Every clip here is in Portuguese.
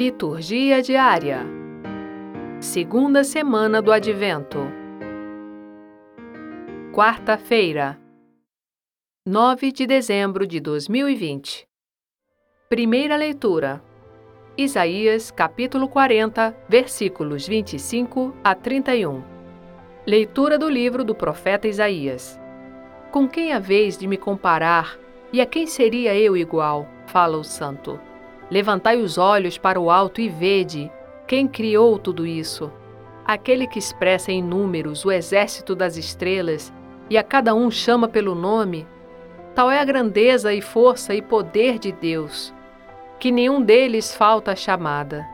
Liturgia diária. Segunda semana do Advento. Quarta-feira, 9 de dezembro de 2020. Primeira leitura. Isaías, capítulo 40, versículos 25 a 31. Leitura do livro do profeta Isaías. Com quem haveis de me comparar, e a quem seria eu igual? Fala o santo. Levantai os olhos para o alto e vede quem criou tudo isso. Aquele que expressa em números o exército das estrelas e a cada um chama pelo nome. Tal é a grandeza e força e poder de Deus, que nenhum deles falta a chamada.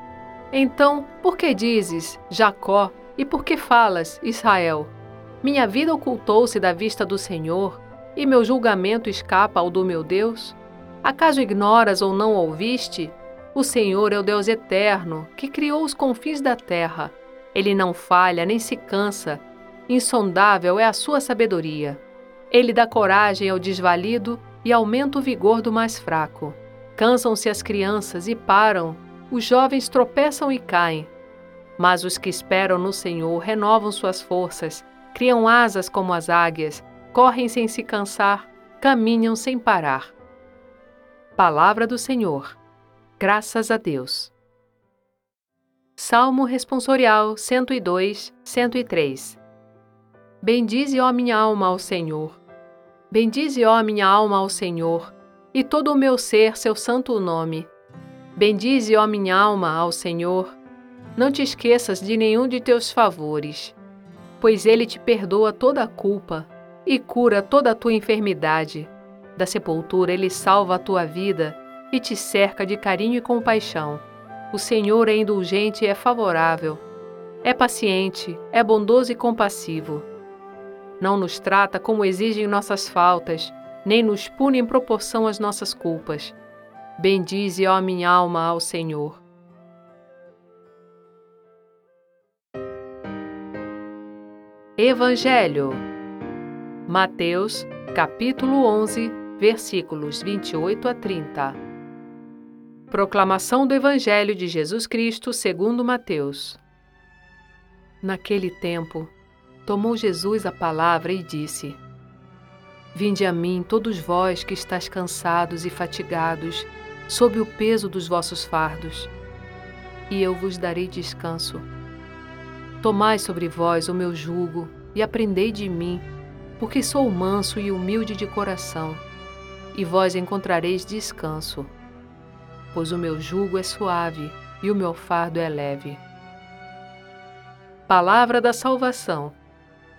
Então, por que dizes, Jacó, e por que falas, Israel? Minha vida ocultou-se da vista do Senhor, e meu julgamento escapa ao do meu Deus? Acaso ignoras ou não ouviste? O Senhor é o Deus eterno, que criou os confins da terra. Ele não falha nem se cansa. Insondável é a sua sabedoria. Ele dá coragem ao desvalido e aumenta o vigor do mais fraco. Cansam-se as crianças e param, os jovens tropeçam e caem. Mas os que esperam no Senhor renovam suas forças, criam asas como as águias, correm sem se cansar, caminham sem parar. Palavra do Senhor. Graças a Deus. Salmo Responsorial 102, 103 Bendize, ó minha alma, ao Senhor. Bendize, ó minha alma, ao Senhor, e todo o meu ser seu santo nome. Bendize, ó minha alma, ao Senhor. Não te esqueças de nenhum de teus favores, pois ele te perdoa toda a culpa e cura toda a tua enfermidade da sepultura ele salva a tua vida e te cerca de carinho e compaixão. O Senhor é indulgente e é favorável. É paciente, é bondoso e compassivo. Não nos trata como exigem nossas faltas, nem nos pune em proporção às nossas culpas. Bendize, ó minha alma, ao Senhor. Evangelho Mateus, capítulo 11, versículos 28 a 30. Proclamação do Evangelho de Jesus Cristo segundo Mateus. Naquele tempo, tomou Jesus a palavra e disse: Vinde a mim, todos vós que estáis cansados e fatigados, sob o peso dos vossos fardos, e eu vos darei descanso. Tomai sobre vós o meu jugo e aprendei de mim, porque sou manso e humilde de coração e vós encontrareis descanso. Pois o meu jugo é suave e o meu fardo é leve. Palavra da salvação.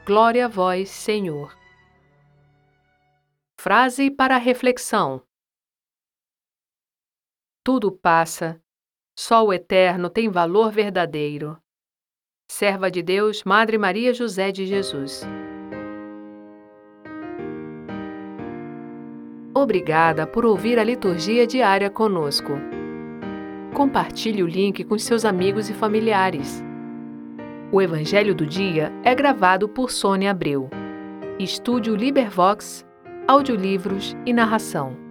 Glória a vós, Senhor. Frase para reflexão: Tudo passa, só o eterno tem valor verdadeiro. Serva de Deus, Madre Maria José de Jesus. Obrigada por ouvir a liturgia diária conosco. Compartilhe o link com seus amigos e familiares. O Evangelho do Dia é gravado por Sônia Abreu. Estúdio Libervox, audiolivros e narração.